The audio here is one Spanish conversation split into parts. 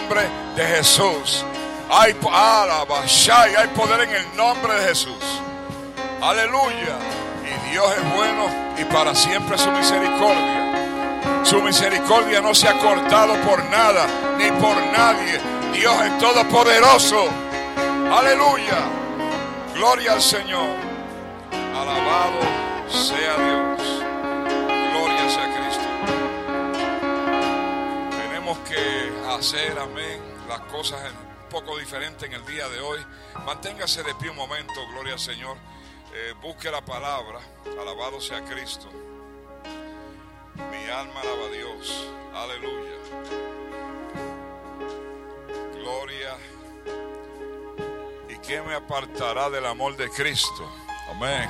nombre de Jesús. Hay, hay poder en el nombre de Jesús. Aleluya. Y Dios es bueno y para siempre su misericordia. Su misericordia no se ha cortado por nada ni por nadie. Dios es todopoderoso. Aleluya. Gloria al Señor. Alabado sea Dios. Gloria sea Cristo. Tenemos que hacer, amén, las cosas un poco diferentes en el día de hoy. Manténgase de pie un momento, gloria al Señor. Eh, busque la palabra, alabado sea Cristo. Mi alma alaba a Dios, aleluya. Gloria. ¿Y qué me apartará del amor de Cristo? Amén.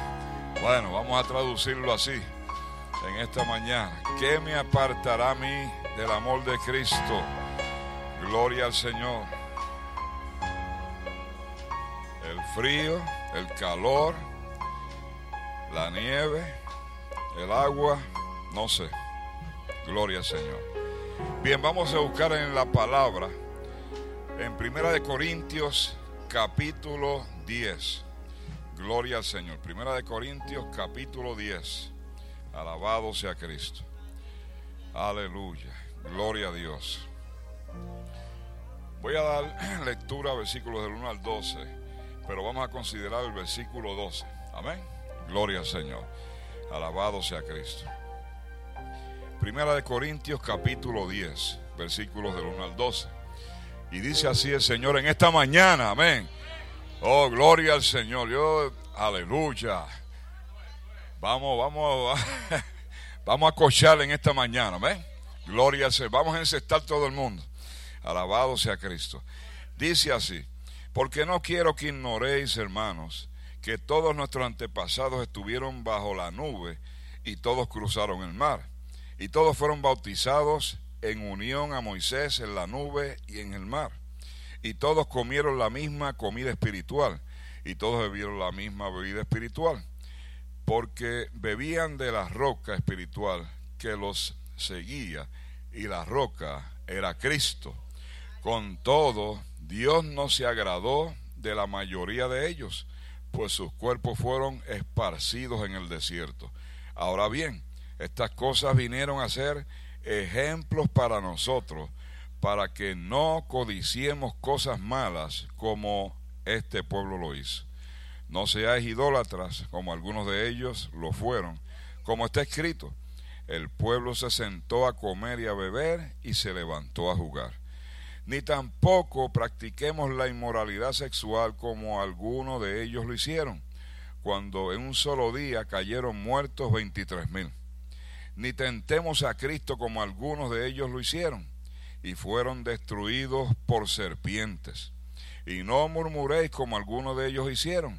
Bueno, vamos a traducirlo así en esta mañana. ¿Qué me apartará a mí del amor de Cristo? Gloria al Señor. El frío, el calor, la nieve, el agua, no sé. Gloria al Señor. Bien, vamos a buscar en la palabra, en Primera de Corintios, capítulo 10. Gloria al Señor. Primera de Corintios, capítulo 10. Alabado sea Cristo. Aleluya. Gloria a Dios. Voy a dar lectura a versículos del 1 al 12, pero vamos a considerar el versículo 12. Amén. Gloria al Señor. Alabado sea Cristo. Primera de Corintios capítulo 10, versículos del 1 al 12. Y dice así el Señor en esta mañana, amén. Oh, gloria al Señor. Yo, aleluya. Vamos, vamos, vamos a cochar en esta mañana, amén. Gloria al Señor. Vamos a encestar todo el mundo. Alabado sea Cristo. Dice así, porque no quiero que ignoréis, hermanos, que todos nuestros antepasados estuvieron bajo la nube y todos cruzaron el mar. Y todos fueron bautizados en unión a Moisés en la nube y en el mar. Y todos comieron la misma comida espiritual y todos bebieron la misma bebida espiritual. Porque bebían de la roca espiritual que los seguía y la roca era Cristo. Con todo, Dios no se agradó de la mayoría de ellos pues sus cuerpos fueron esparcidos en el desierto. Ahora bien, estas cosas vinieron a ser ejemplos para nosotros, para que no codiciemos cosas malas como este pueblo lo hizo. No seáis idólatras como algunos de ellos lo fueron, como está escrito. El pueblo se sentó a comer y a beber y se levantó a jugar ni tampoco practiquemos la inmoralidad sexual como algunos de ellos lo hicieron, cuando en un solo día cayeron muertos veintitrés mil. Ni tentemos a Cristo como algunos de ellos lo hicieron, y fueron destruidos por serpientes. Y no murmuréis como algunos de ellos hicieron,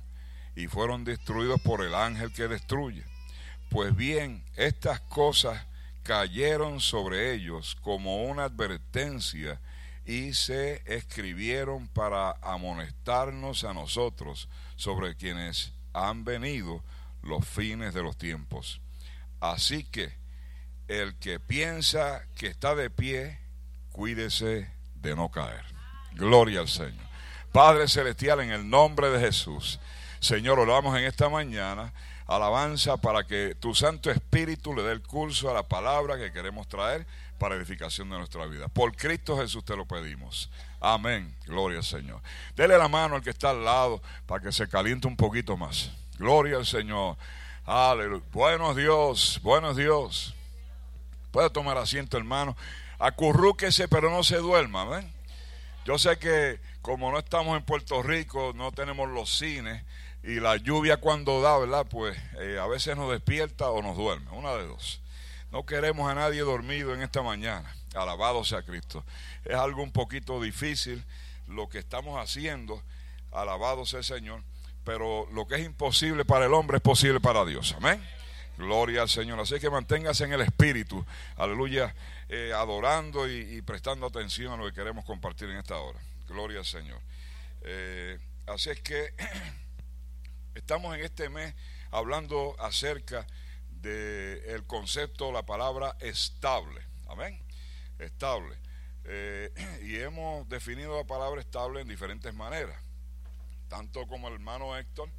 y fueron destruidos por el ángel que destruye. Pues bien, estas cosas cayeron sobre ellos como una advertencia y se escribieron para amonestarnos a nosotros sobre quienes han venido los fines de los tiempos. Así que el que piensa que está de pie, cuídese de no caer. Gloria al Señor. Padre Celestial, en el nombre de Jesús. Señor, oramos en esta mañana alabanza para que tu Santo Espíritu le dé el curso a la palabra que queremos traer para edificación de nuestra vida. Por Cristo Jesús te lo pedimos. Amén. Gloria al Señor. Dele la mano al que está al lado para que se caliente un poquito más. Gloria al Señor. Aleluya. Buenos Dios, buenos Dios. Puede tomar asiento, hermano. Acurrúquese, pero no se duerma. ¿ven? Yo sé que como no estamos en Puerto Rico, no tenemos los cines y la lluvia cuando da, ¿verdad? Pues eh, a veces nos despierta o nos duerme, una de dos. No queremos a nadie dormido en esta mañana. Alabado sea Cristo. Es algo un poquito difícil lo que estamos haciendo. Alabado sea el Señor. Pero lo que es imposible para el hombre es posible para Dios. Amén. Gloria al Señor. Así que manténgase en el espíritu. Aleluya. Eh, adorando y, prestando atención a lo que queremos compartir en esta hora. Gloria al Señor. Eh, así es que estamos en este mes hablando acerca del concepto, la palabra estable. Amén. Estable. Eh, y hemos definido la palabra estable en diferentes maneras, tanto como el hermano Héctor,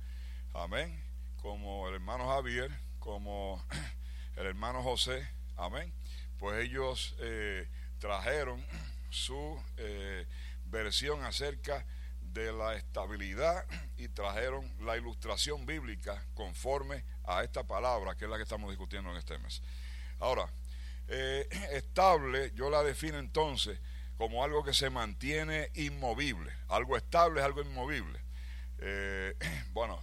amén, como el hermano Javier, como el hermano José, amén, pues ellos eh, trajeron su eh, versión acerca de la estabilidad y trajeron la ilustración bíblica conforme a esta palabra que es la que estamos discutiendo en este mes. Ahora, eh, estable yo la defino entonces como algo que se mantiene inmovible. Algo estable es algo inmovible. Eh, bueno,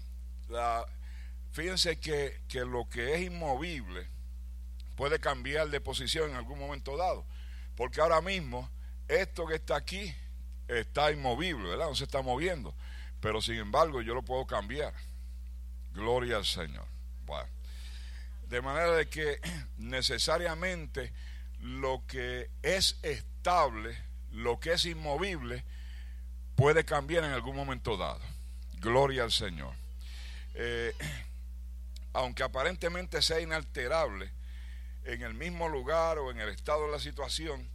fíjense que, que lo que es inmovible puede cambiar de posición en algún momento dado. Porque ahora mismo esto que está aquí está inmovible, ¿verdad? No se está moviendo. Pero sin embargo yo lo puedo cambiar. Gloria al Señor. De manera de que necesariamente lo que es estable, lo que es inmovible, puede cambiar en algún momento dado. Gloria al Señor. Eh, aunque aparentemente sea inalterable, en el mismo lugar o en el estado de la situación,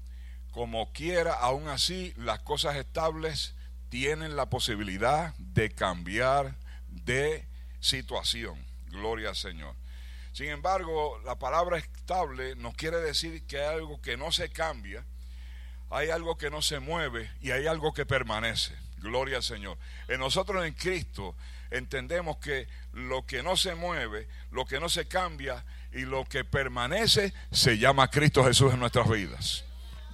como quiera, aún así las cosas estables tienen la posibilidad de cambiar de situación. Gloria al Señor. Sin embargo, la palabra estable nos quiere decir que hay algo que no se cambia, hay algo que no se mueve y hay algo que permanece. Gloria al Señor. En nosotros en Cristo entendemos que lo que no se mueve, lo que no se cambia y lo que permanece se llama Cristo Jesús en nuestras vidas.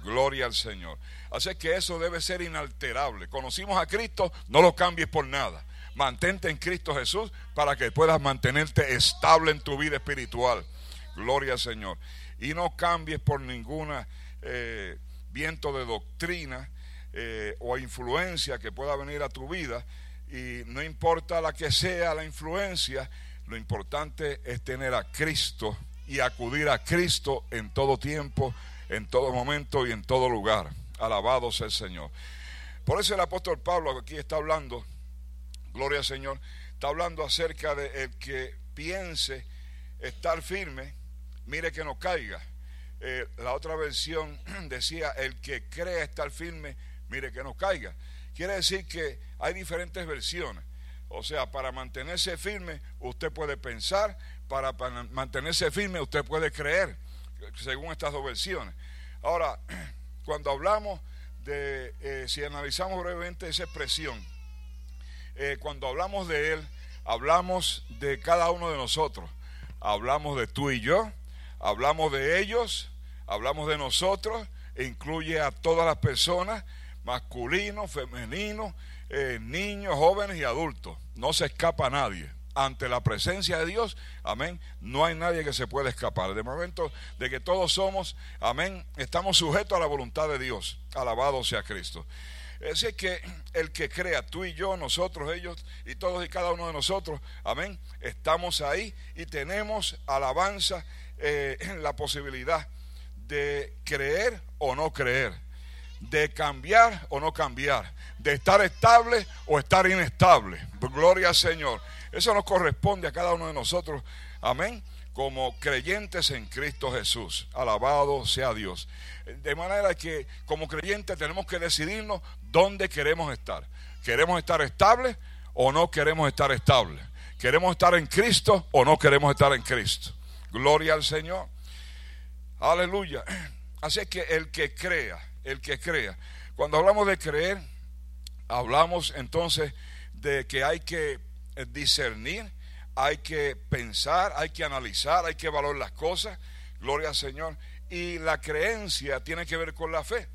Gloria al Señor. Así que eso debe ser inalterable. Conocimos a Cristo, no lo cambies por nada. Mantente en Cristo Jesús para que puedas mantenerte estable en tu vida espiritual. Gloria al Señor. Y no cambies por ninguna eh, viento de doctrina eh, o influencia que pueda venir a tu vida. Y no importa la que sea la influencia, lo importante es tener a Cristo y acudir a Cristo en todo tiempo en todo momento y en todo lugar. Alabado sea el Señor. Por eso el apóstol Pablo aquí está hablando, gloria al Señor, está hablando acerca de el que piense estar firme, mire que no caiga. Eh, la otra versión decía, el que cree estar firme, mire que no caiga. Quiere decir que hay diferentes versiones. O sea, para mantenerse firme, usted puede pensar, para mantenerse firme, usted puede creer según estas dos versiones. Ahora, cuando hablamos de, eh, si analizamos brevemente esa expresión, eh, cuando hablamos de Él, hablamos de cada uno de nosotros. Hablamos de tú y yo, hablamos de ellos, hablamos de nosotros, e incluye a todas las personas, masculinos, femeninos, eh, niños, jóvenes y adultos. No se escapa nadie ante la presencia de Dios, amén, no hay nadie que se pueda escapar. De momento de que todos somos, amén, estamos sujetos a la voluntad de Dios. Alabado sea Cristo. Es que el que crea, tú y yo, nosotros, ellos y todos y cada uno de nosotros, amén, estamos ahí y tenemos alabanza eh, en la posibilidad de creer o no creer, de cambiar o no cambiar, de estar estable o estar inestable. Gloria al Señor. Eso nos corresponde a cada uno de nosotros. Amén. Como creyentes en Cristo Jesús. Alabado sea Dios. De manera que como creyentes tenemos que decidirnos dónde queremos estar. ¿Queremos estar estables o no queremos estar estables? ¿Queremos estar en Cristo o no queremos estar en Cristo? Gloria al Señor. Aleluya. Así que el que crea, el que crea. Cuando hablamos de creer, hablamos entonces de que hay que discernir, hay que pensar, hay que analizar, hay que valorar las cosas. Gloria al Señor. Y la creencia tiene que ver con la fe.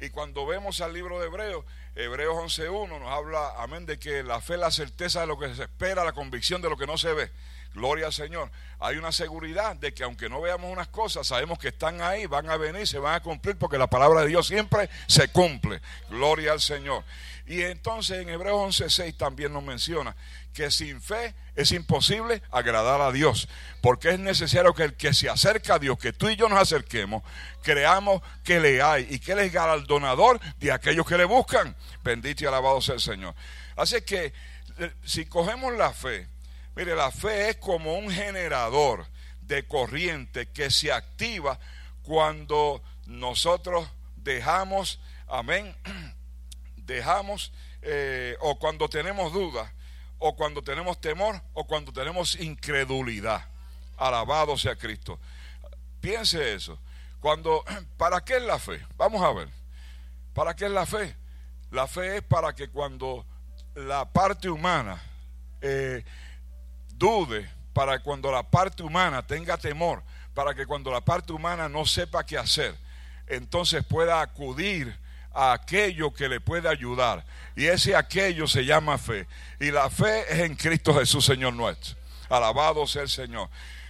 Y cuando vemos al libro de Hebreos, Hebreos 11.1 nos habla, amén, de que la fe es la certeza de lo que se espera, la convicción de lo que no se ve. Gloria al Señor. Hay una seguridad de que aunque no veamos unas cosas, sabemos que están ahí, van a venir, se van a cumplir, porque la palabra de Dios siempre se cumple. Gloria al Señor. Y entonces en Hebreos 11.6 también nos menciona que sin fe es imposible agradar a Dios, porque es necesario que el que se acerca a Dios, que tú y yo nos acerquemos, creamos que le hay y que Él es galardonador de aquellos que le buscan. Bendito y alabado sea el Señor. Así que eh, si cogemos la fe, mire, la fe es como un generador de corriente que se activa cuando nosotros dejamos, amén, dejamos, eh, o cuando tenemos dudas, o cuando tenemos temor, o cuando tenemos incredulidad. Alabado sea Cristo. Piense eso. Cuando, ¿para qué es la fe? Vamos a ver. ¿Para qué es la fe? La fe es para que cuando la parte humana eh, dude, para cuando la parte humana tenga temor, para que cuando la parte humana no sepa qué hacer, entonces pueda acudir a aquello que le puede ayudar. Y ese aquello se llama fe. Y la fe es en Cristo Jesús, Señor nuestro. Alabado sea el Señor.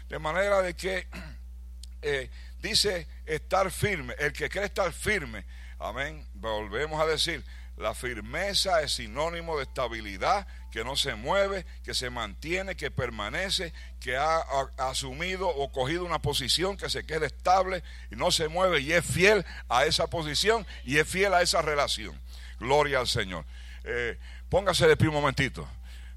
De manera de que eh, dice estar firme. El que cree estar firme. Amén. Volvemos a decir, la firmeza es sinónimo de estabilidad, que no se mueve, que se mantiene, que permanece, que ha, asumido o cogido una posición que se quede estable y no se mueve y es fiel a esa posición y es fiel a esa relación. Gloria al Señor. Eh, póngase de pie un momentito.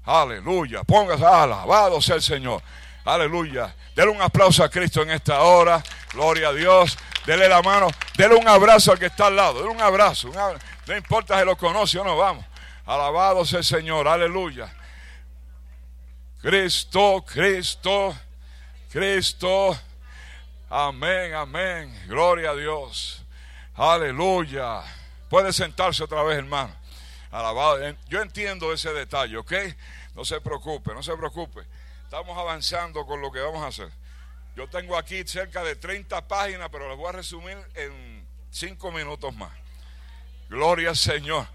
Aleluya. Póngase, alabado sea el Señor. Aleluya. Dele un aplauso a Cristo en esta hora. Gloria a Dios. Dele la mano. Dele un abrazo al que está al lado. Dele un abrazo. No importa si lo conoce o no, vamos. Alabado sea el Señor, aleluya. Cristo, Cristo, Cristo. Amén, amén. Gloria a Dios. Aleluya. Puede sentarse otra vez, hermano. Alabado. Yo entiendo ese detalle, ¿ok? No se preocupe, no se preocupe. Estamos avanzando con lo que vamos a hacer. Yo tengo aquí cerca de 30 páginas, pero las voy a resumir en 5 minutos más. Gloria al Señor.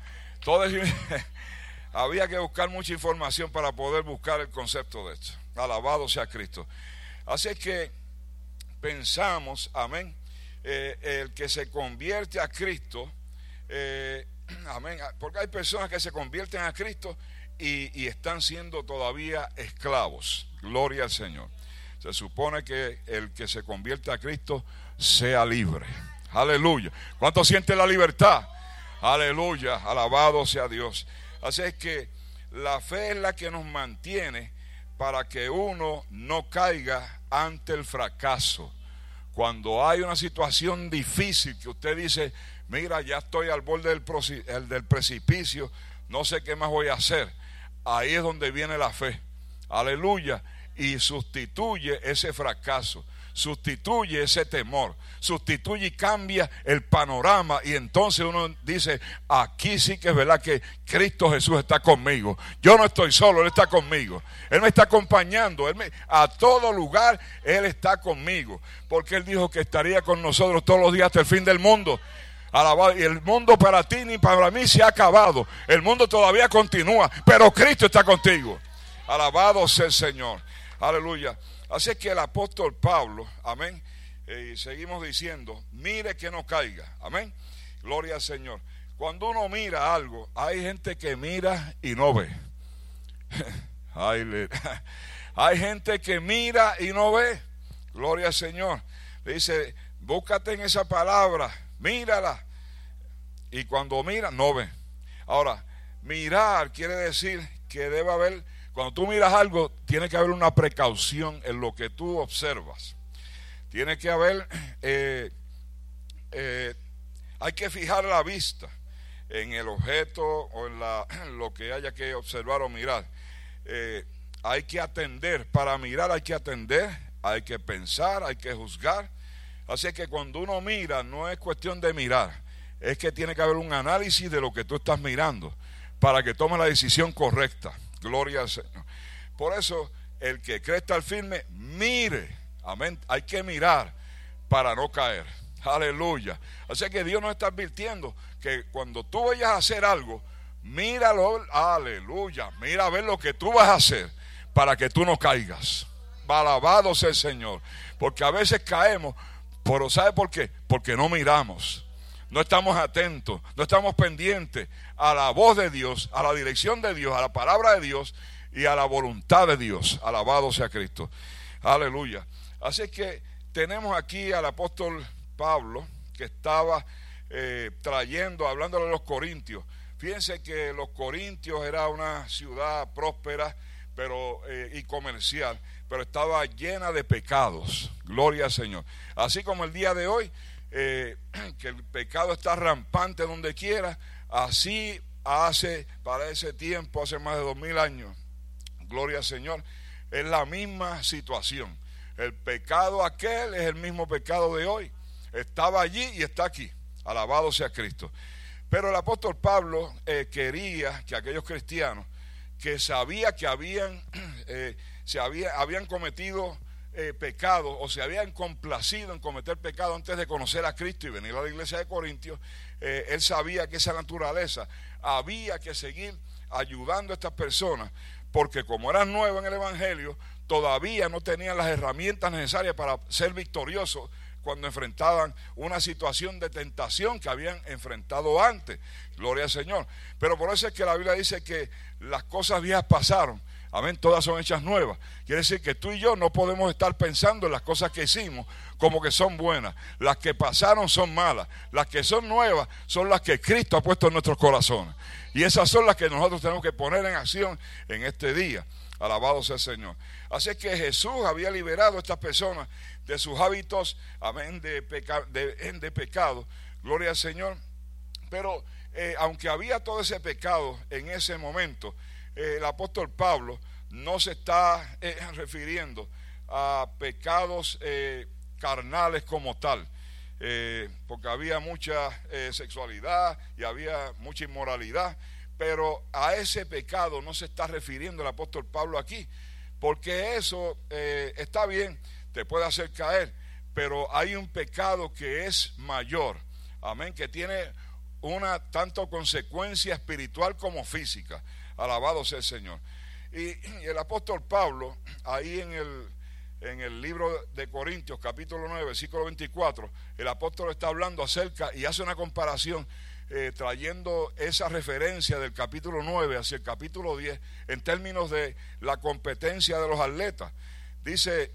Había que buscar mucha información para poder buscar el concepto de esto. Alabado sea Cristo. Así que pensamos, amén, eh, el que se convierte a Cristo, eh, amén, porque hay personas que se convierten a Cristo y, y están siendo todavía esclavos. Gloria al Señor. Se supone que el que se convierte a Cristo sea libre. Aleluya. ¿Cuánto siente la libertad? Aleluya, alabado sea Dios. Así es que la fe es la que nos mantiene para que uno no caiga ante el fracaso. Cuando hay una situación difícil que usted dice, mira, ya estoy al borde del, del precipicio, no sé qué más voy a hacer. Ahí es donde viene la fe. Aleluya. Y sustituye ese fracaso sustituye ese temor, sustituye y cambia el panorama y entonces uno dice, aquí sí que es verdad que Cristo Jesús está conmigo. Yo no estoy solo, Él está conmigo. Él me está acompañando, él a todo lugar Él está conmigo, porque Él dijo que estaría con nosotros todos los días hasta el fin del mundo. Alabado. Y el mundo para ti ni para mí se ha acabado. El mundo todavía continúa, pero Cristo está contigo. Alabado sea el Señor. Aleluya. Así que el apóstol Pablo, amén, eh, seguimos diciendo, mire que no caiga, amén, gloria al Señor. Cuando uno mira algo, hay gente que mira y no ve. hay gente que mira y no ve. Gloria al Señor. Le dice, búscate en esa palabra, mírala. Y cuando mira, no ve. Ahora, mirar quiere decir que debe haber cuando tú miras algo, tiene que haber una precaución en lo que tú observas. Tiene que haber, eh, eh, hay que fijar la vista en el objeto o en, la, lo que haya que observar o mirar. Eh, hay que atender, para mirar hay que atender, hay que pensar, hay que juzgar. Así que cuando uno mira, no es cuestión de mirar, es que tiene que haber un análisis de lo que tú estás mirando para que tome la decisión correcta. Gloria al Señor. Por eso, el que cree estar firme, mire. Amén. Hay que mirar para no caer. Aleluya. Así que Dios nos está advirtiendo que cuando tú vayas a hacer algo, míralo. Aleluya. Mira a ver lo que tú vas a hacer para que tú no caigas. Alabado sea el Señor. Porque a veces caemos, pero ¿sabe por qué? Porque no miramos no estamos atentos, no estamos pendientes a la voz de Dios, a la dirección de Dios, a la palabra de Dios y a la voluntad de Dios. Alabado sea Cristo. Aleluya. Así que tenemos aquí al apóstol Pablo que estaba eh, trayendo, hablando de los corintios. Fíjense que los corintios era una ciudad próspera pero, eh, y comercial, pero estaba llena de pecados. Gloria al Señor. Así como el día de hoy eh, que el pecado está rampante donde quiera, así hace para ese tiempo, hace más de dos mil años, gloria al Señor, es la misma situación. El pecado aquel es el mismo pecado de hoy. Estaba allí y está aquí. Alabado sea Cristo. Pero el apóstol Pablo eh, quería que aquellos cristianos que sabía que habían, eh, se había, habían cometido eh, pecado o se habían complacido en cometer pecado antes de conocer a Cristo y venir a la iglesia de Corintios, él sabía que esa naturaleza había que seguir ayudando a estas personas, porque como eran nuevos en el Evangelio, todavía no tenían las herramientas necesarias para ser victoriosos cuando enfrentaban una situación de tentación que habían enfrentado antes. Gloria al Señor. Pero por eso es que la Biblia dice que las cosas viejas pasaron. Amén, todas son hechas nuevas. Quiere decir que tú y yo no podemos estar pensando en las cosas que hicimos como que son buenas. Las que pasaron son malas. Las que son nuevas son las que Cristo ha puesto en nuestros corazones. Y esas son las que nosotros tenemos que poner en acción en este día. Alabado sea el Señor. Así que Jesús había liberado a estas personas de sus hábitos, amén, de, de, pecado. Gloria al Señor. Pero eh, aunque había todo ese pecado en ese momento, el apóstol Pablo no se está eh, refiriendo a pecados carnales como tal. porque había mucha sexualidad y había mucha inmoralidad, pero a ese pecado no se está refiriendo el apóstol Pablo aquí, porque eso está bien, te puede hacer caer, pero hay un pecado que es mayor, amén, que tiene una tanto consecuencia espiritual como física. Alabado sea el Señor. Y, el apóstol Pablo, ahí en el, en el libro de Corintios, capítulo 9, versículo 24, el apóstol está hablando acerca y hace una comparación eh, trayendo esa referencia del capítulo 9 hacia el capítulo 10 en términos de la competencia de los atletas. Dice,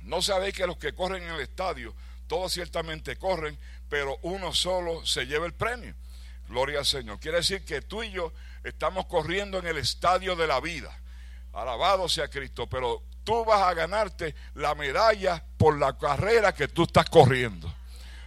no sabéis que los que corren en el estadio, todos ciertamente corren, pero uno solo se lleva el premio. Gloria al Señor. Quiere decir que tú y yo estamos corriendo en el estadio de la vida. Alabado sea Cristo, pero tú vas a ganarte la medalla por la carrera que tú estás corriendo.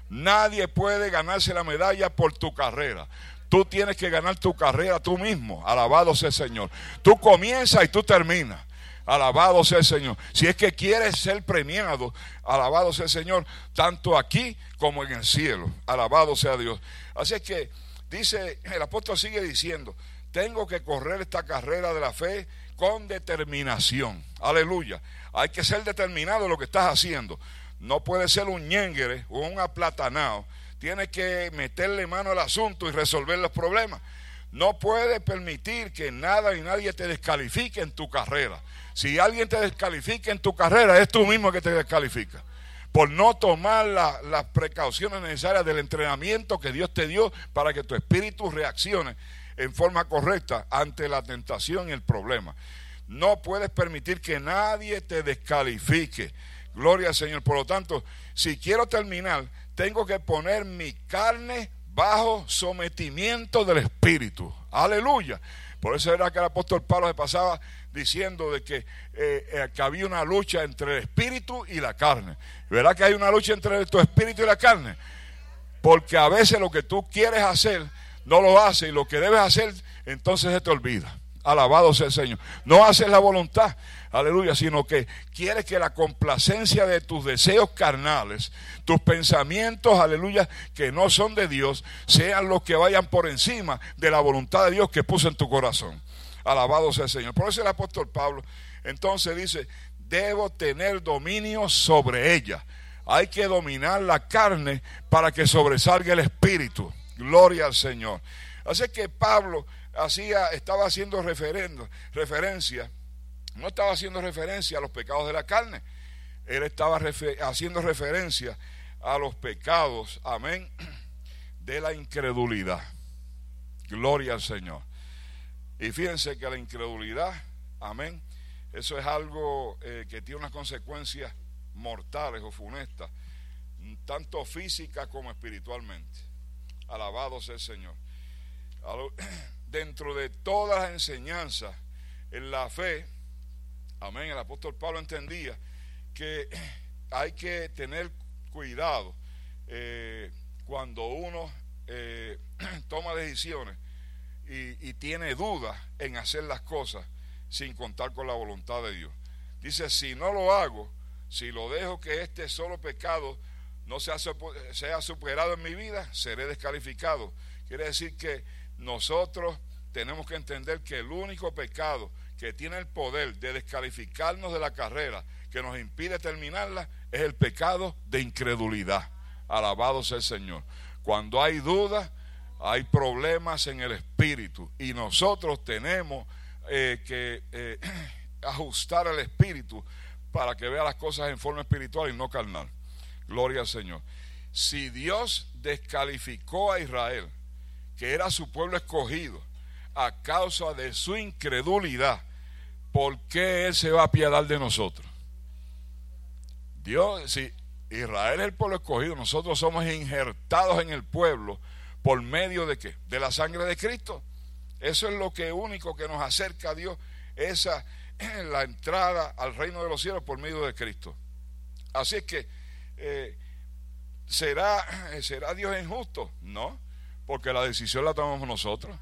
Nadie puede ganarse la medalla por tu carrera. Tú tienes que ganar tu carrera tú mismo. Alabado sea el Señor. Tú comienzas y tú terminas. Alabado sea el Señor. Si es que quieres ser premiado, alabado sea el Señor, tanto aquí como en el cielo. Alabado sea Dios. Así es que dice, el apóstol sigue diciendo, tengo que correr esta carrera de la fe con determinación. Aleluya. Hay que ser determinado en lo que estás haciendo. No puede ser un ñengere o un aplatanado. Tienes que meterle mano al asunto y resolver los problemas. No puedes permitir que nada y nadie te descalifique en tu carrera. Si alguien te descalifica en tu carrera, es tú mismo que te descalifica. Por no tomar las precauciones necesarias del entrenamiento que Dios te dio para que tu espíritu reaccione en forma correcta ante la tentación y el problema. No puedes permitir que nadie te descalifique. Gloria al Señor. Por lo tanto, si quiero terminar, tengo que poner mi carne bajo sometimiento del Espíritu. Aleluya. Por eso era que el apóstol Pablo se pasaba diciendo de que, eh, eh, que había una lucha entre el espíritu y la carne. ¿Verdad que hay una lucha entre tu espíritu y la carne? Porque a veces lo que tú quieres hacer no lo haces y lo que debes hacer entonces se te olvida. Alabado sea el Señor. No haces la voluntad, aleluya, sino que quieres que la complacencia de tus deseos carnales, tus pensamientos, aleluya, que no son de Dios, sean los que vayan por encima de la voluntad de Dios que puso en tu corazón. Alabado sea el Señor. Por eso el apóstol Pablo entonces dice, debo tener dominio sobre ella. Hay que dominar la carne para que sobresalga el espíritu. Gloria al Señor. Así que Pablo hacía, estaba haciendo referencia, no estaba haciendo referencia a los pecados de la carne, él estaba haciendo referencia a los pecados, amén, de la incredulidad. Gloria al Señor. Y fíjense que la incredulidad, amén, eso es algo eh, que tiene unas consecuencias mortales o funestas, tanto físicas como espiritualmente. Alabado sea el Señor. Dentro de todas las enseñanzas en la fe, amén, el apóstol Pablo entendía que hay que tener cuidado eh, cuando uno eh, toma decisiones y, y tiene dudas en hacer las cosas sin contar con la voluntad de Dios. Dice, si no lo hago, si lo dejo que este solo pecado no sea, superado en mi vida, seré descalificado. Quiere decir que nosotros tenemos que entender que el único pecado que tiene el poder de descalificarnos de la carrera, que nos impide terminarla, es el pecado de incredulidad. Alabado sea el Señor. Cuando hay dudas, hay problemas en el espíritu y nosotros tenemos eh, que eh, ajustar el espíritu para que vea las cosas en forma espiritual y no carnal. Gloria al Señor. Si Dios descalificó a Israel, que era su pueblo escogido, a causa de su incredulidad, ¿por qué Él se va a apiadar de nosotros? Dios, si Israel es el pueblo escogido, nosotros somos injertados en el pueblo por medio de qué? De la sangre de Cristo. Eso es lo que único que nos acerca a Dios, esa la entrada al reino de los cielos por medio de Cristo. Así es que eh, ¿será, ¿será Dios injusto? No, porque la decisión la tomamos nosotros.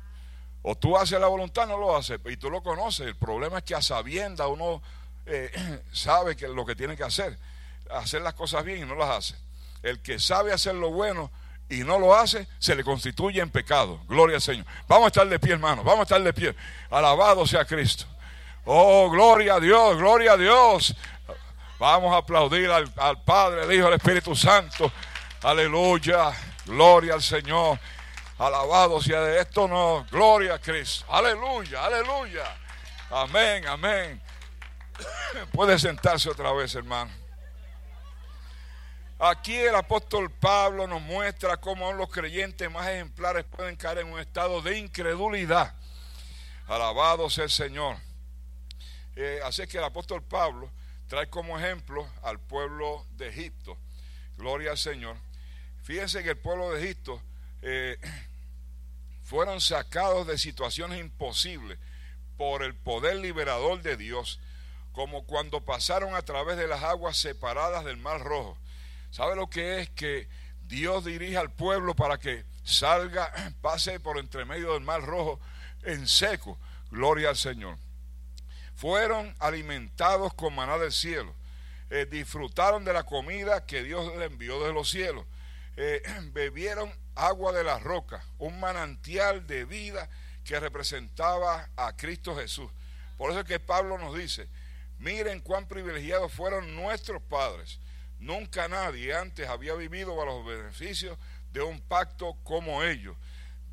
O tú haces la voluntad, no lo haces, y tú lo conoces. El problema es que a sabienda uno eh, sabe que lo que tiene que hacer, hacer las cosas bien y no las hace. El que sabe hacer lo bueno y no lo hace, se le constituye en pecado. Gloria al Señor. Vamos a estar de pie, hermano. Vamos a estar de pie. Alabado sea Cristo. Oh, gloria a Dios, gloria a Dios. Vamos a aplaudir al, al Padre, al Hijo, al Espíritu Santo. Aleluya. Gloria al Señor. Alabado sea de esto, no. Gloria a Cristo. Aleluya, aleluya. Amén, amén. Puede sentarse otra vez, hermano. Aquí el apóstol Pablo nos muestra cómo los creyentes más ejemplares pueden caer en un estado de incredulidad. Alabado sea el Señor. Eh, así que el apóstol Pablo trae como ejemplo al pueblo de Egipto. Gloria al Señor. Fíjense que el pueblo de Egipto eh, fueron sacados de situaciones imposibles por el poder liberador de Dios, como cuando pasaron a través de las aguas separadas del Mar Rojo. ¿Sabe lo que es que Dios dirige al pueblo para que salga, pase por entre medio del Mar Rojo en seco? Gloria al Señor. Fueron alimentados con maná del cielo. Eh, disfrutaron de la comida que Dios les envió de los cielos. Eh, bebieron agua de la roca, un manantial de vida que representaba a Cristo Jesús. Por eso es que Pablo nos dice, miren cuán privilegiados fueron nuestros padres. Nunca nadie antes había vivido a los beneficios de un pacto como ellos.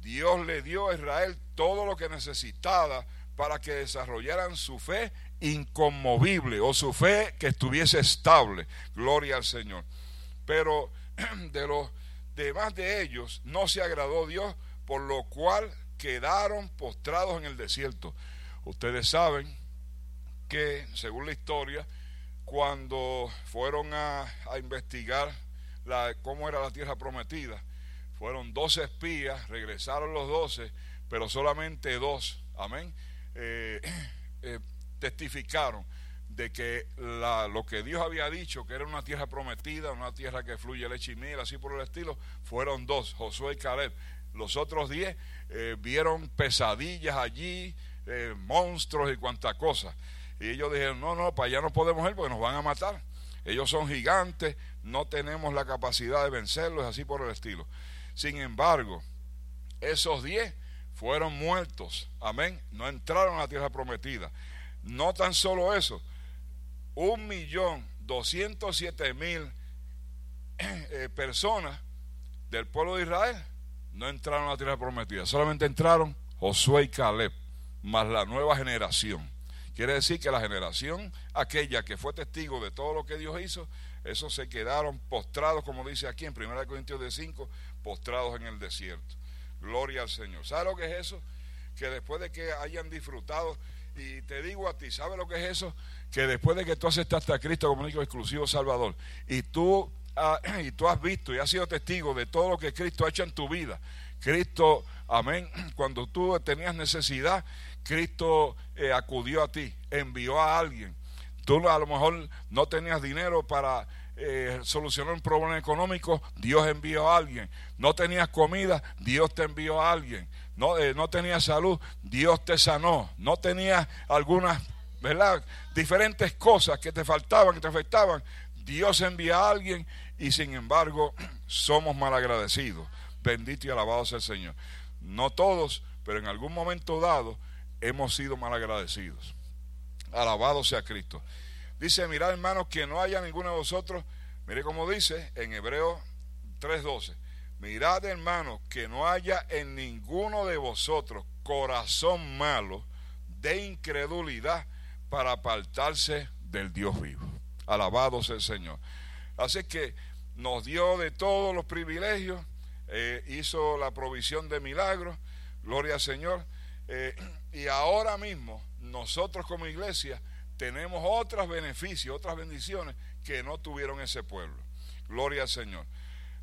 Dios le dio a Israel todo lo que necesitaba para que desarrollaran su fe inconmovible o su fe que estuviese estable. Gloria al Señor. Pero de los demás de ellos no se agradó Dios, por lo cual quedaron postrados en el desierto. Ustedes saben que, según la historia, cuando fueron a, investigar la, cómo era la tierra prometida, fueron 12 espías, regresaron los 12, pero solamente dos, amén, eh, eh, testificaron de que lo que Dios había dicho, que era una tierra prometida, una tierra que fluye leche y miel, así por el estilo, fueron dos, Josué y Caleb. Los otros diez eh, vieron pesadillas allí, monstruos y cuantas cosas. Y ellos dijeron, no, no, para allá no podemos ir porque nos van a matar. Ellos son gigantes, no tenemos la capacidad de vencerlos, así por el estilo. Sin embargo, esos diez fueron muertos, amén, no entraron a la tierra prometida. No tan solo eso, un millón doscientos siete mil eh, personas del pueblo de Israel no entraron a la tierra prometida, solamente entraron Josué y Caleb, más la nueva generación. Quiere decir que la generación aquella que fue testigo de todo lo que Dios hizo, esos se quedaron postrados, como dice aquí en 1 Corintios de 5, postrados en el desierto. Gloria al Señor. ¿Sabe lo que es eso? Que después de que hayan disfrutado, y te digo a ti, ¿sabe lo que es eso? que después de que tú aceptaste a Cristo como único exclusivo Salvador y tú, y tú has visto y has sido testigo de todo lo que Cristo ha hecho en tu vida, Cristo, amén, cuando tú tenías necesidad, Cristo eh, acudió a ti, envió a alguien. Tú a lo mejor no tenías dinero para eh, solucionar un problema económico, Dios envió a alguien. No tenías comida, Dios te envió a alguien. No, eh, no tenías salud, Dios te sanó. No tenías algunas, ¿verdad? Diferentes cosas que te faltaban, que te afectaban. Dios envía a alguien y sin embargo somos malagradecidos. Bendito y alabado sea el Señor. No todos, pero en algún momento dado hemos sido malagradecidos. Alabado sea Cristo. Dice, mirad hermanos, que no haya ninguno de vosotros, mire como dice en Hebreo 3.12, mirad hermanos, que no haya en ninguno de vosotros corazón malo de incredulidad para apartarse del Dios vivo. Alabado sea el Señor. Así que nos dio de todos los privilegios, eh, hizo la provisión de milagros, gloria al Señor. Eh, y ahora mismo nosotros como iglesia tenemos otros beneficios, otras bendiciones que no tuvieron ese pueblo. Gloria al Señor.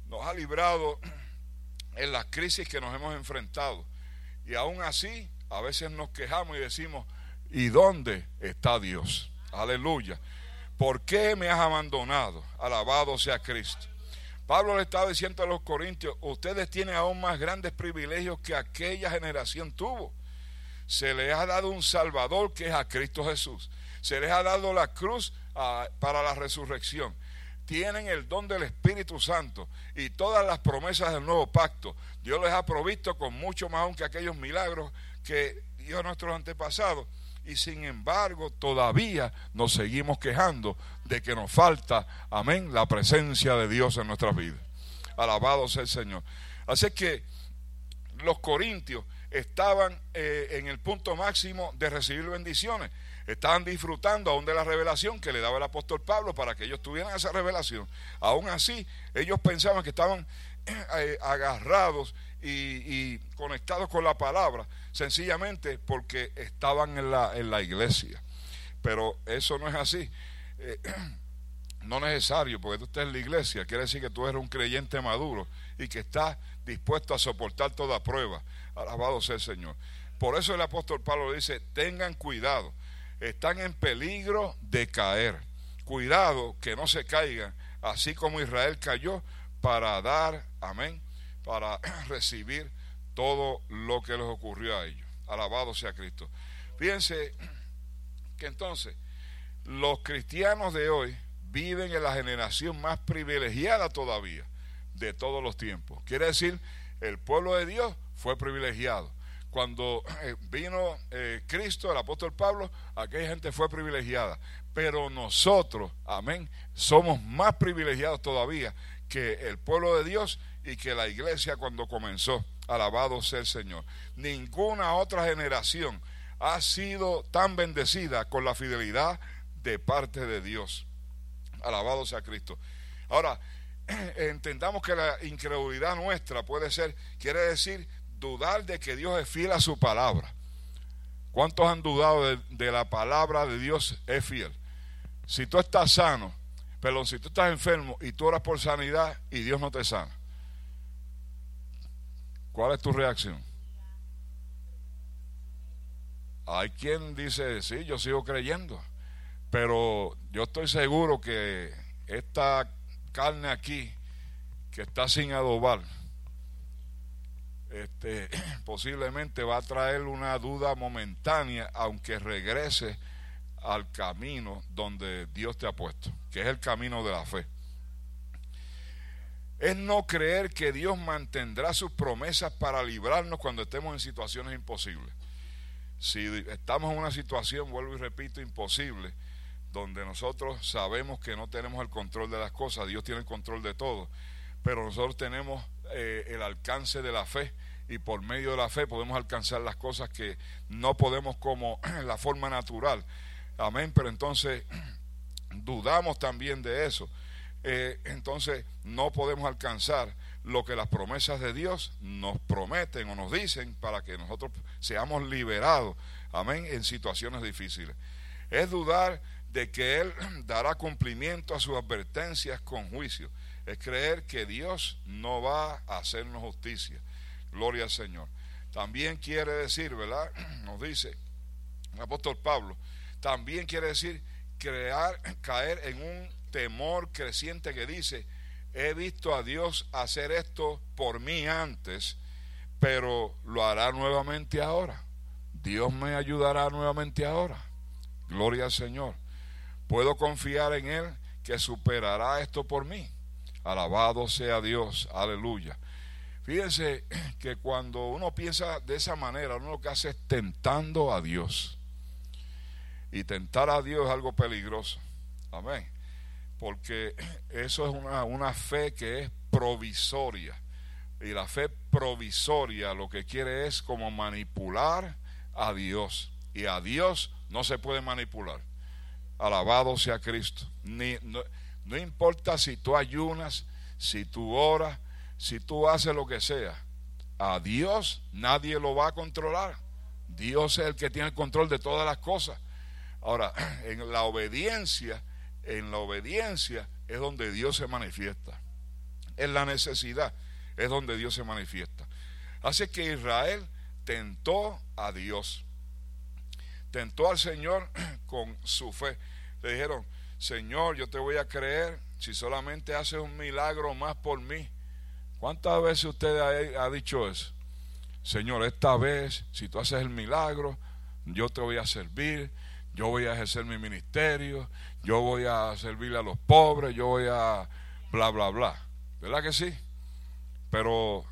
Nos ha librado en las crisis que nos hemos enfrentado. Y aún así, a veces nos quejamos y decimos, ¿y dónde está Dios? Aleluya. ¿Por qué me has abandonado? Alabado sea Cristo. Pablo le estaba diciendo a los corintios, ustedes tienen aún más grandes privilegios que aquella generación tuvo. Se les ha dado un Salvador que es a Cristo Jesús se les ha dado la cruz ah, para la resurrección. Tienen el don del Espíritu Santo y todas las promesas del nuevo pacto. Dios les ha provisto con mucho más aún que aquellos milagros que dio nuestros antepasados. Y sin embargo, todavía nos seguimos quejando de que nos falta, amén, la presencia de Dios en nuestras vidas. Alabado sea el Señor. Así que los corintios estaban eh, en el punto máximo de recibir bendiciones estaban disfrutando aún de la revelación que le daba el apóstol Pablo para que ellos tuvieran esa revelación. Aún así, ellos pensaban que estaban eh, agarrados y, conectados con la palabra, sencillamente porque estaban en la, en la iglesia. Pero eso no es así. Eh, no necesario, porque tú estás en la iglesia, quiere decir que tú eres un creyente maduro y que estás dispuesto a soportar toda prueba. Alabado sea el Señor. Por eso el apóstol Pablo dice, tengan cuidado están en peligro de caer. Cuidado que no se caigan, así como Israel cayó, para dar, amén, para recibir todo lo que les ocurrió a ellos. Alabado sea Cristo. Fíjense que entonces los cristianos de hoy viven en la generación más privilegiada todavía de todos los tiempos. Quiere decir, el pueblo de Dios fue privilegiado cuando eh, vino eh, Cristo, el apóstol Pablo, aquella gente fue privilegiada. Pero nosotros, amén, somos más privilegiados todavía que el pueblo de Dios y que la iglesia cuando comenzó. Alabado sea el Señor. Ninguna otra generación ha sido tan bendecida con la fidelidad de parte de Dios. Alabado sea Cristo. Ahora, entendamos que la incredulidad nuestra puede ser, quiere decir dudar de que Dios es fiel a su palabra. ¿Cuántos han dudado de, la palabra de Dios es fiel? Si tú estás sano, perdón, si tú estás enfermo y tú oras por sanidad y Dios no te sana, ¿cuál es tu reacción? Hay quien dice, sí, yo sigo creyendo, pero yo estoy seguro que esta carne aquí, que está sin adobar, este, posiblemente va a traer una duda momentánea, aunque regrese al camino donde Dios te ha puesto, que es el camino de la fe. Es no creer que Dios mantendrá sus promesas para librarnos cuando estemos en situaciones imposibles. Si estamos en una situación, vuelvo y repito, imposible, donde nosotros sabemos que no tenemos el control de las cosas, Dios tiene el control de todo, pero nosotros tenemos eh, el alcance de la fe y por medio de la fe podemos alcanzar las cosas que no podemos como la forma natural. Amén, pero entonces dudamos también de eso. Eh, entonces no podemos alcanzar lo que las promesas de Dios nos prometen o nos dicen para que nosotros seamos liberados, amén, en situaciones difíciles. Es dudar de que Él dará cumplimiento a sus advertencias con juicio es creer que Dios no va a hacernos justicia. Gloria al Señor. También quiere decir, ¿verdad? Nos dice el apóstol Pablo, también quiere decir crear, caer en un temor creciente que dice, he visto a Dios hacer esto por mí antes, pero lo hará nuevamente ahora. Dios me ayudará nuevamente ahora. Gloria al Señor. Puedo confiar en Él que superará esto por mí. Alabado sea Dios. Aleluya. Fíjense que cuando uno piensa de esa manera, uno lo que hace es tentando a Dios. Y tentar a Dios es algo peligroso. Amén. Porque eso es una, una fe que es provisoria. Y la fe provisoria lo que quiere es como manipular a Dios. Y a Dios no se puede manipular. Alabado sea Cristo. Ni, no importa si tú ayunas, si tú oras, si tú haces lo que sea. A Dios nadie lo va a controlar. Dios es el que tiene el control de todas las cosas. Ahora, en la obediencia, en la obediencia es donde Dios se manifiesta. En la necesidad es donde Dios se manifiesta. Así que Israel tentó a Dios. Tentó al Señor con su fe. Le dijeron, Señor, yo te voy a creer si solamente haces un milagro más por mí. ¿Cuántas veces usted ha, dicho eso? Señor, esta vez, si tú haces el milagro, yo te voy a servir, yo voy a ejercer mi ministerio, yo voy a servirle a los pobres, yo voy a bla, bla, bla. ¿Verdad que sí? Pero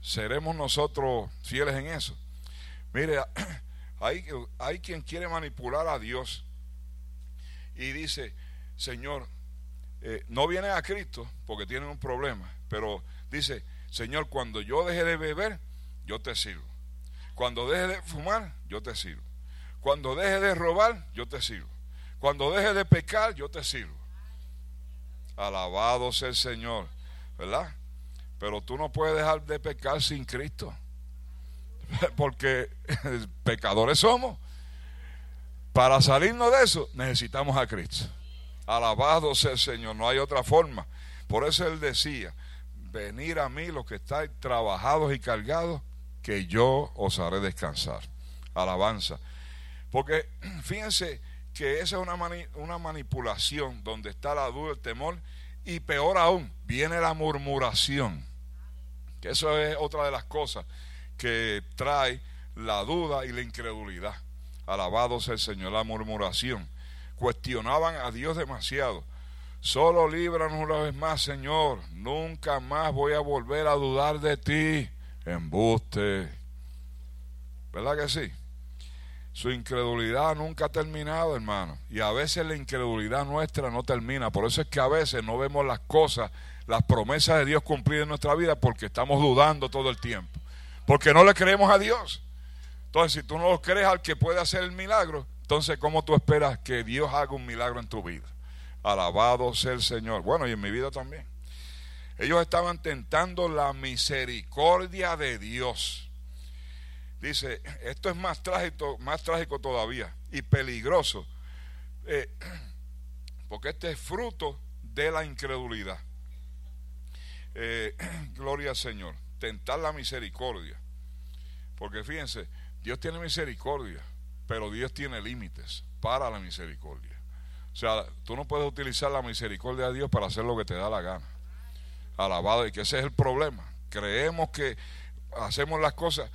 seremos nosotros fieles en eso. Mire, hay, hay quien quiere manipular a Dios y dice, Señor, eh, no viene a Cristo porque tienen un problema, pero dice, Señor, cuando yo deje de beber, yo te sirvo. Cuando deje de fumar, yo te sirvo. Cuando deje de robar, yo te sirvo. Cuando deje de pecar, yo te sirvo. Alabado sea el Señor, ¿verdad? Pero tú no puedes dejar de pecar sin Cristo. Porque pecadores somos. Para salirnos de eso, necesitamos a Cristo. Alabado sea el Señor, no hay otra forma. Por eso Él decía, venir a mí los que estáis trabajados y cargados, que yo os haré descansar. Alabanza. Porque fíjense que esa es una, una manipulación donde está la duda, el temor, y peor aún, viene la murmuración. Que eso es otra de las cosas que trae la duda y la incredulidad. Alabado sea el Señor, la murmuración. Cuestionaban a Dios demasiado. Solo líbranos una vez más, Señor. Nunca más voy a volver a dudar de ti. Embuste. ¿Verdad que sí? Su incredulidad nunca ha terminado, hermano. Y a veces la incredulidad nuestra no termina. Por eso es que a veces no vemos las cosas, las promesas de Dios cumplidas en nuestra vida porque estamos dudando todo el tiempo. Porque no le creemos a Dios. Entonces, si tú no lo crees al que puede hacer el milagro, entonces, ¿cómo tú esperas que Dios haga un milagro en tu vida? Alabado sea el Señor. Bueno, y en mi vida también. Ellos estaban tentando la misericordia de Dios. Dice, esto es más trágico, más trágico todavía y peligroso, eh, porque este es fruto de la incredulidad. Eh, gloria al Señor, tentar la misericordia. Porque fíjense, Dios tiene misericordia, pero Dios tiene límites para la misericordia. O sea, tú no puedes utilizar la misericordia de Dios para hacer lo que te da la gana. Alabado, y que ese es el problema. Creemos que hacemos las cosas.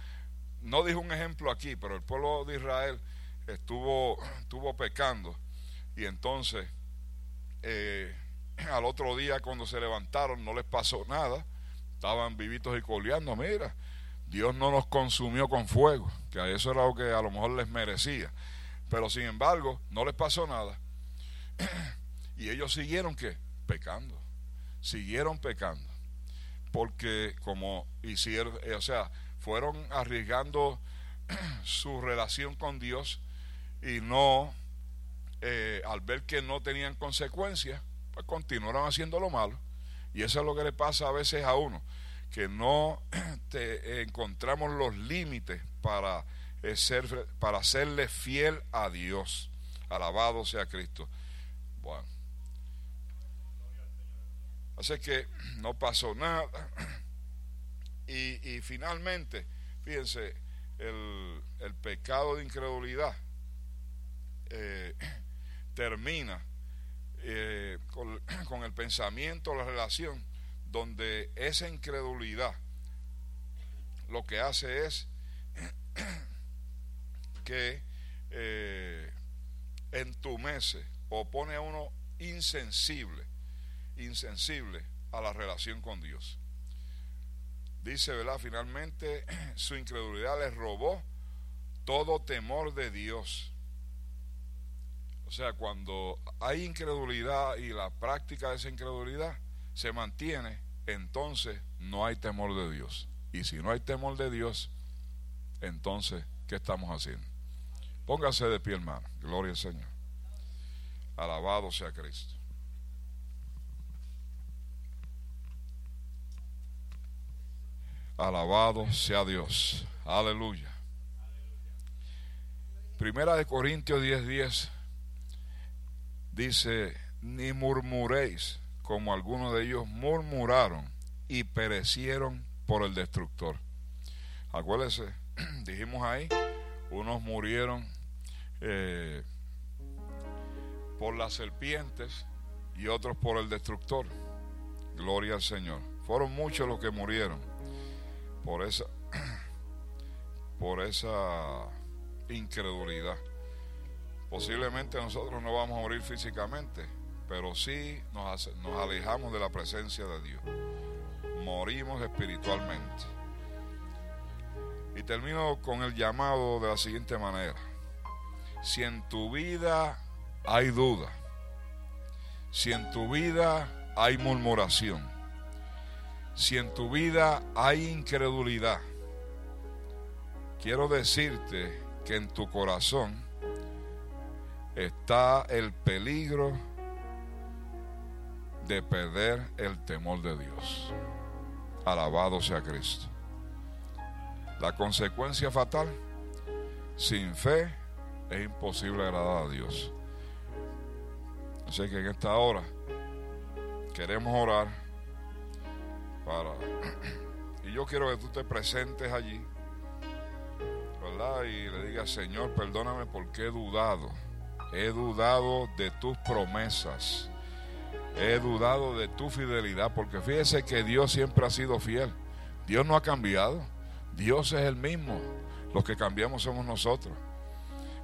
No dijo un ejemplo aquí, pero el pueblo de Israel estuvo, estuvo pecando. Y entonces, eh, al otro día cuando se levantaron no les pasó nada. Estaban vivitos y coleando. Mira, Dios no nos consumió con fuego, que a eso era lo que a lo mejor les merecía. Pero sin embargo, no les pasó nada. y ellos siguieron que pecando. Siguieron pecando. Porque como hicieron, eh, o sea, fueron arriesgando su relación con Dios y no, eh, al ver que no tenían consecuencias, pues continuaron haciendo lo malo. Y eso es lo que le pasa a veces a uno que no te encontramos los límites para, eh, ser, para serle fiel a Dios. Alabado sea Cristo. Bueno. Así que no pasó nada. Y, y finalmente, fíjense, el, el, pecado de incredulidad eh, termina eh, con, el pensamiento, la relación, donde esa incredulidad lo que hace es que eh, entumece o pone a uno insensible, insensible a la relación con Dios. Dice, ¿verdad? Finalmente su incredulidad le robó todo temor de Dios. O sea, cuando hay incredulidad y la práctica de esa incredulidad se mantiene, entonces no hay temor de Dios. Y si no hay temor de Dios, entonces, ¿qué estamos haciendo? Póngase de pie, hermano. Gloria al Señor. Alabado sea Cristo. Alabado sea Dios. Aleluya. Primera de Corintios 10:10 10, dice, ni murmuréis como algunos de ellos murmuraron y perecieron por el destructor. Acuérdense, dijimos ahí, unos murieron eh, por las serpientes y otros por el destructor. Gloria al Señor. Fueron muchos los que murieron por esa por esa incredulidad. Posiblemente nosotros no vamos a morir físicamente, pero sí nos, nos alejamos de la presencia de Dios. Morimos espiritualmente. Y termino con el llamado de la siguiente manera. Si en tu vida hay duda, si en tu vida hay murmuración, si en tu vida hay incredulidad, quiero decirte que en tu corazón está el peligro de perder el temor de Dios. Alabado sea Cristo. La consecuencia fatal, sin fe es imposible agradar a Dios. Así que en esta hora queremos orar. Y yo quiero que tú te presentes allí, ¿verdad? Y le digas, Señor, perdóname porque he dudado. He dudado de tus promesas. He dudado de tu fidelidad, porque fíjese que Dios siempre ha sido fiel. Dios no ha cambiado. Dios es el mismo. Los que cambiamos somos nosotros.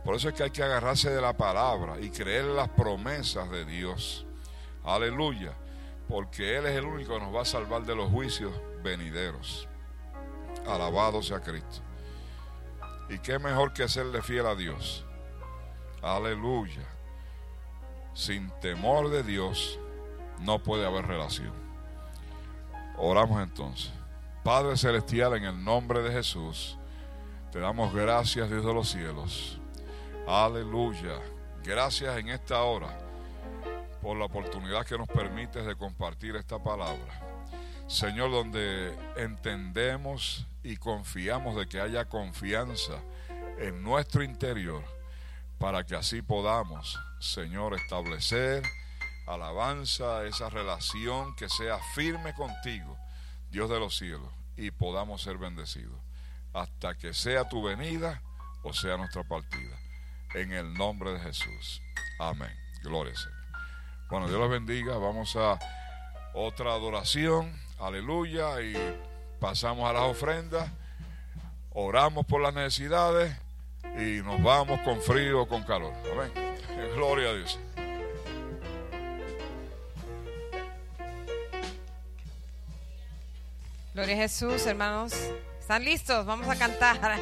Por eso es que hay que agarrarse de la palabra y creer en las promesas de Dios. Aleluya. Porque Él es el único que nos va a salvar de los juicios venideros. Alabado sea Cristo. Y qué mejor que serle fiel a Dios. Aleluya. Sin temor de Dios no puede haber relación. Oramos entonces. Padre Celestial, en el nombre de Jesús, te damos gracias Dios de los cielos Aleluya. Gracias en esta hora por la oportunidad que nos permites de compartir esta palabra. Señor, donde entendemos y confiamos de que haya confianza en nuestro interior para que así podamos, Señor, establecer alabanza, esa relación que sea firme contigo, Dios de los cielos, y podamos ser bendecidos hasta que sea tu venida o sea nuestra partida en el nombre de Jesús. Amén. Gloria. Bueno, Dios los bendiga. Vamos a otra adoración. Aleluya. Y pasamos a las ofrendas. Oramos por las necesidades. Y nos vamos con frío o con calor. Amén. Gloria a Dios. Gloria a Jesús, hermanos. ¿Están listos? Vamos a cantar.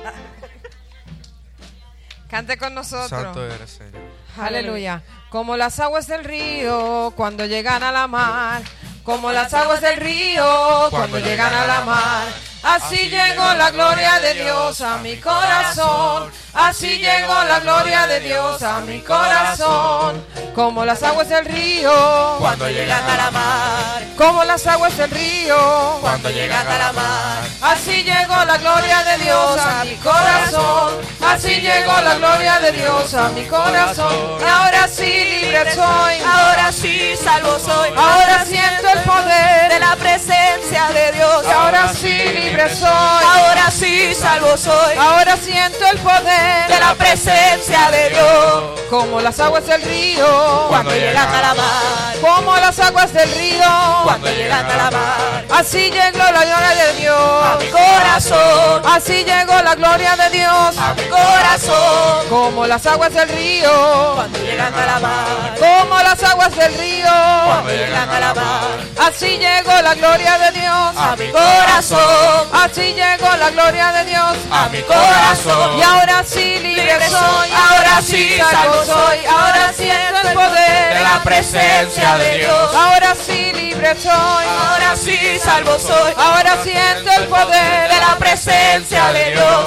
Cante con nosotros. Santo eres, Señor. Aleluya. Como las aguas del río cuando llegan a la mar. Como las aguas del río cuando llegan a la mar. Así llegó la gloria de Dios a mi corazón. Así llegó la gloria de Dios a mi corazón. Como las aguas del río cuando llegan a la mar. Como las aguas del río cuando llegan a la mar. Así llegó la gloria de Dios a mi corazón. sí llegó la gloria de Dios a mi corazón. Ahora sí libre soy. Ahora sí salvo soy. Ahora siento el poder de la presencia de Dios. Ahora sí libre soy. Ahora sí salvo soy. Ahora siento el poder de la presencia de Dios. Como las aguas del río Cuando llegan a la mar. Como las aguas del río Cuando llegan a la mar. Así llegó la gloria de A Dios. mi corazón. Así llegó la gloria de Dios. A mi corazón. Como las aguas del río. Cuando llegan a la mar. Como las aguas del río. Cuando llegan a la mar. Así llegó la gloria de Dios. A mi corazón. Así llegó la gloria de Dios. A mi corazón. Y ahora sí libre soy. Ahora sí salvo soy. Ahora siento el poder de la presencia de Dios. Ahora sí libre soy. Ahora sí salvo soy. Ahora siento el poder de la presencia de Dios.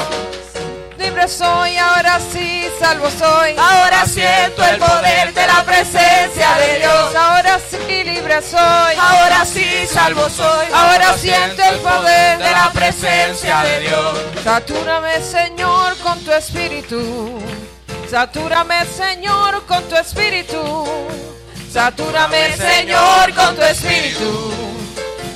Libre soy, ahora sí salvo soy. Ahora siento el poder de la presencia de Dios. Ahora sí libre soy. Ahora sí salvo soy. Ahora siento el poder de la presencia de Dios. Satúrame, Señor, con tu espíritu. Satúrame, Señor, con tu espíritu. Satúrame, Señor, con tu espíritu.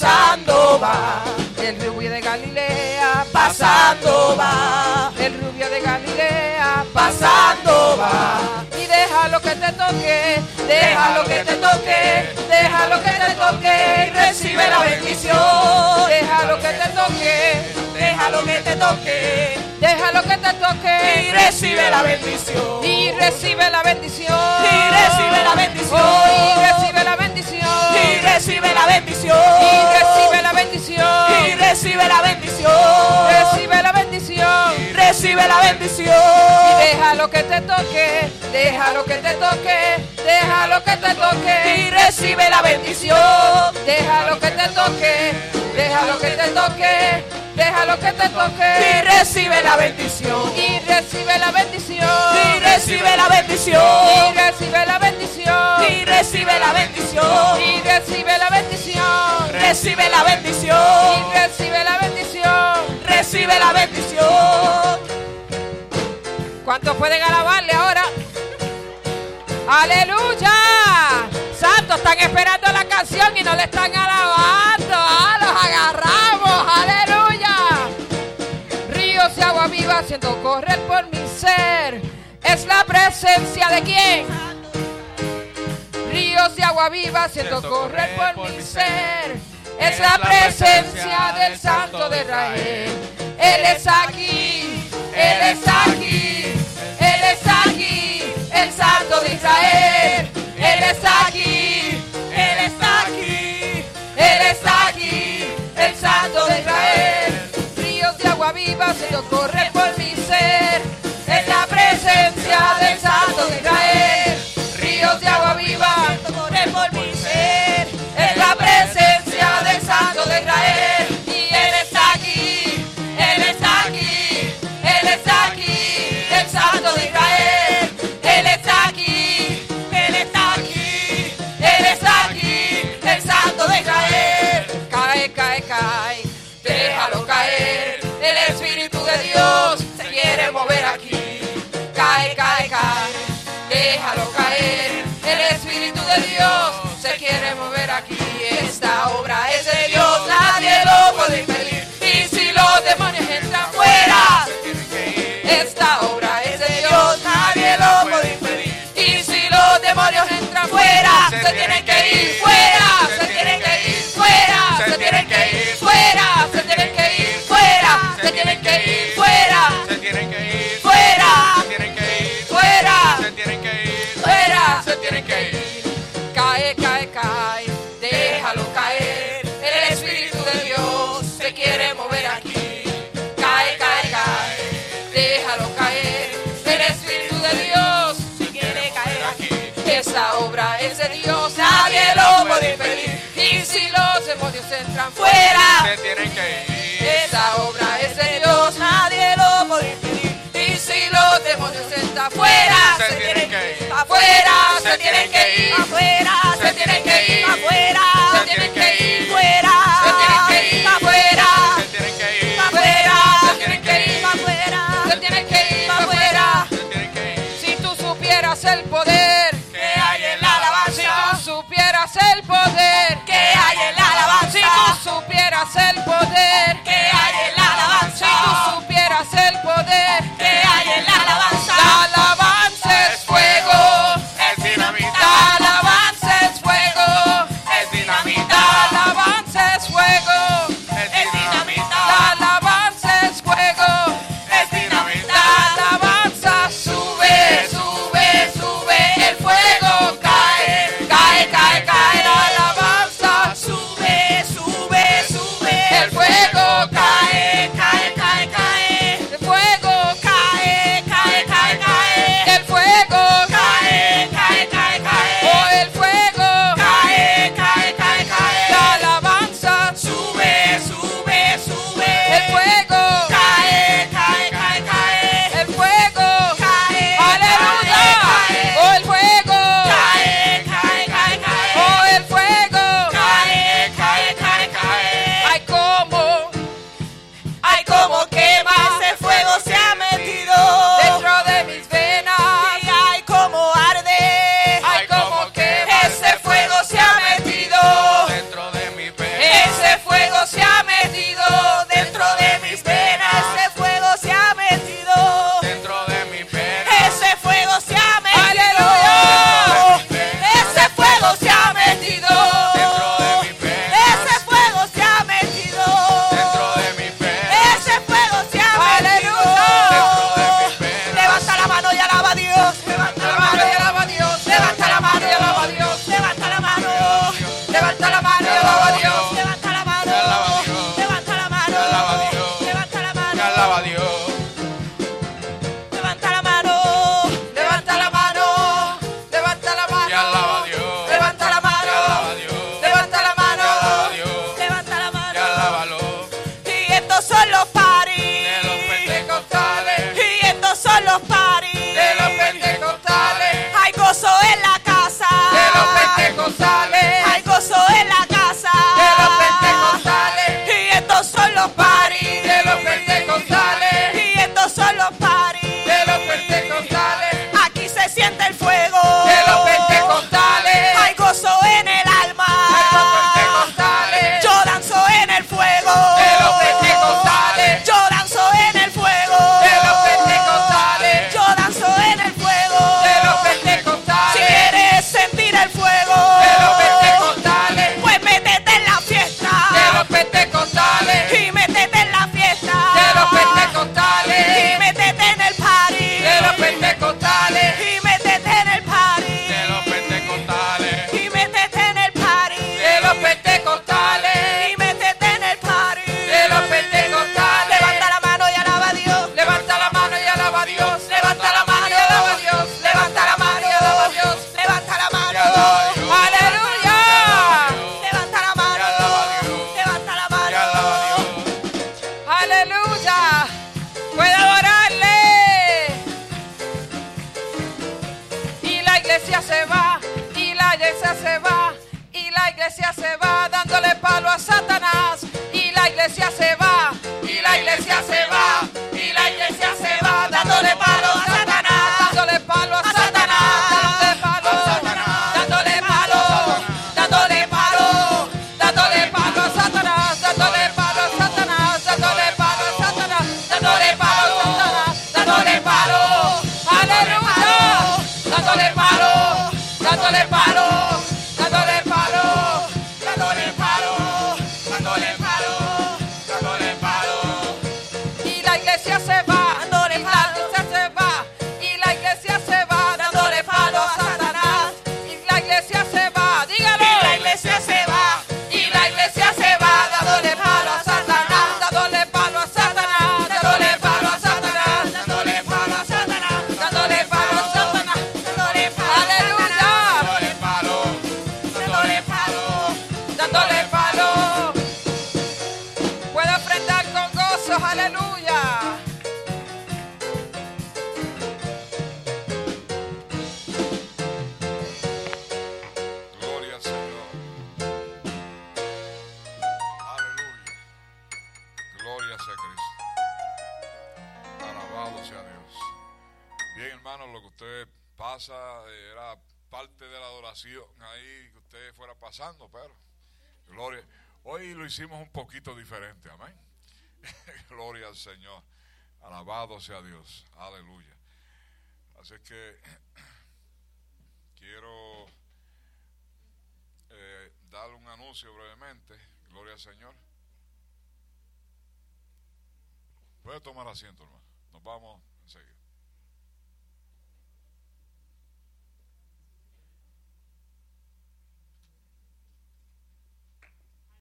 Pasando va, El rubio de Galilea pasando va, El rubio de Galilea pasando va. Y déjalo que te toque, déjalo que te toque, déjalo que te toque y recibe la bendición. Déjalo que te toque, Déjalo que te toque déjalo que te y toque recibe la bendición. y recibe la bendición. Y recibe la bendición. Oh, y recibe la bendición. Y recibe la bendición. Y recibe la bendición. Y recibe la bendición. Recibe la bendición. Recibe la bendición. Y déjalo que te toque, déjalo que te toque, déjalo que te Y toque, recibe la bendición. déjalo que te toque, déjalo que te toque, déjalo que te Y toque. recibe la bendición. Y recibe la bendición. Y recibe la Y bendición. recibe la bendición. Y recibe la bendición. Y recibe la bendición. Recibe la Y bendición. recibe la bendición. Recibe la bendición. ¿Cuántos pueden alabarle ahora? ¡Aleluya! Santos están esperando la canción y no le están alabando. Haciendo correr por mi ser. Es la presencia de quién? Ríos de agua viva haciendo correr por mi ser. Es la presencia del Santo de Israel. Él está aquí, Él está aquí, Él está aquí, el Santo de Israel. Él está aquí, Él está aquí. Él está aquí, el Santo de Israel. Ríos de agua viva haciendo correr por presencia del Santo de los entran fuera. se tienen que ir. Esa obra es de Dios. Nadie lo puede impedir. Y si los demonios están fuera, Fuera, se tienen que ir. Afuera, Se tienen que ir. Afuera, Se tienen que ir. Afuera, Se tienen que ir. Fuera, Se tienen que ir. Afuera, Se tienen que ir. afuera, Se tienen que ir. afuera, se tienen que ir afuera. Se tienen que ir. Si tú supieras el poder Si tú supieras el poder Que hay en la alabanza. Si tú supieras el poder Que hay en la alabanza. La alabanza le paró. Hicimos un poquito diferente, amén. gloria al Señor. Alabado sea Dios. Aleluya. Así que quiero eh, darle un anuncio brevemente. Gloria al Señor. Puede tomar asiento, hermano. Nos vamos enseguida.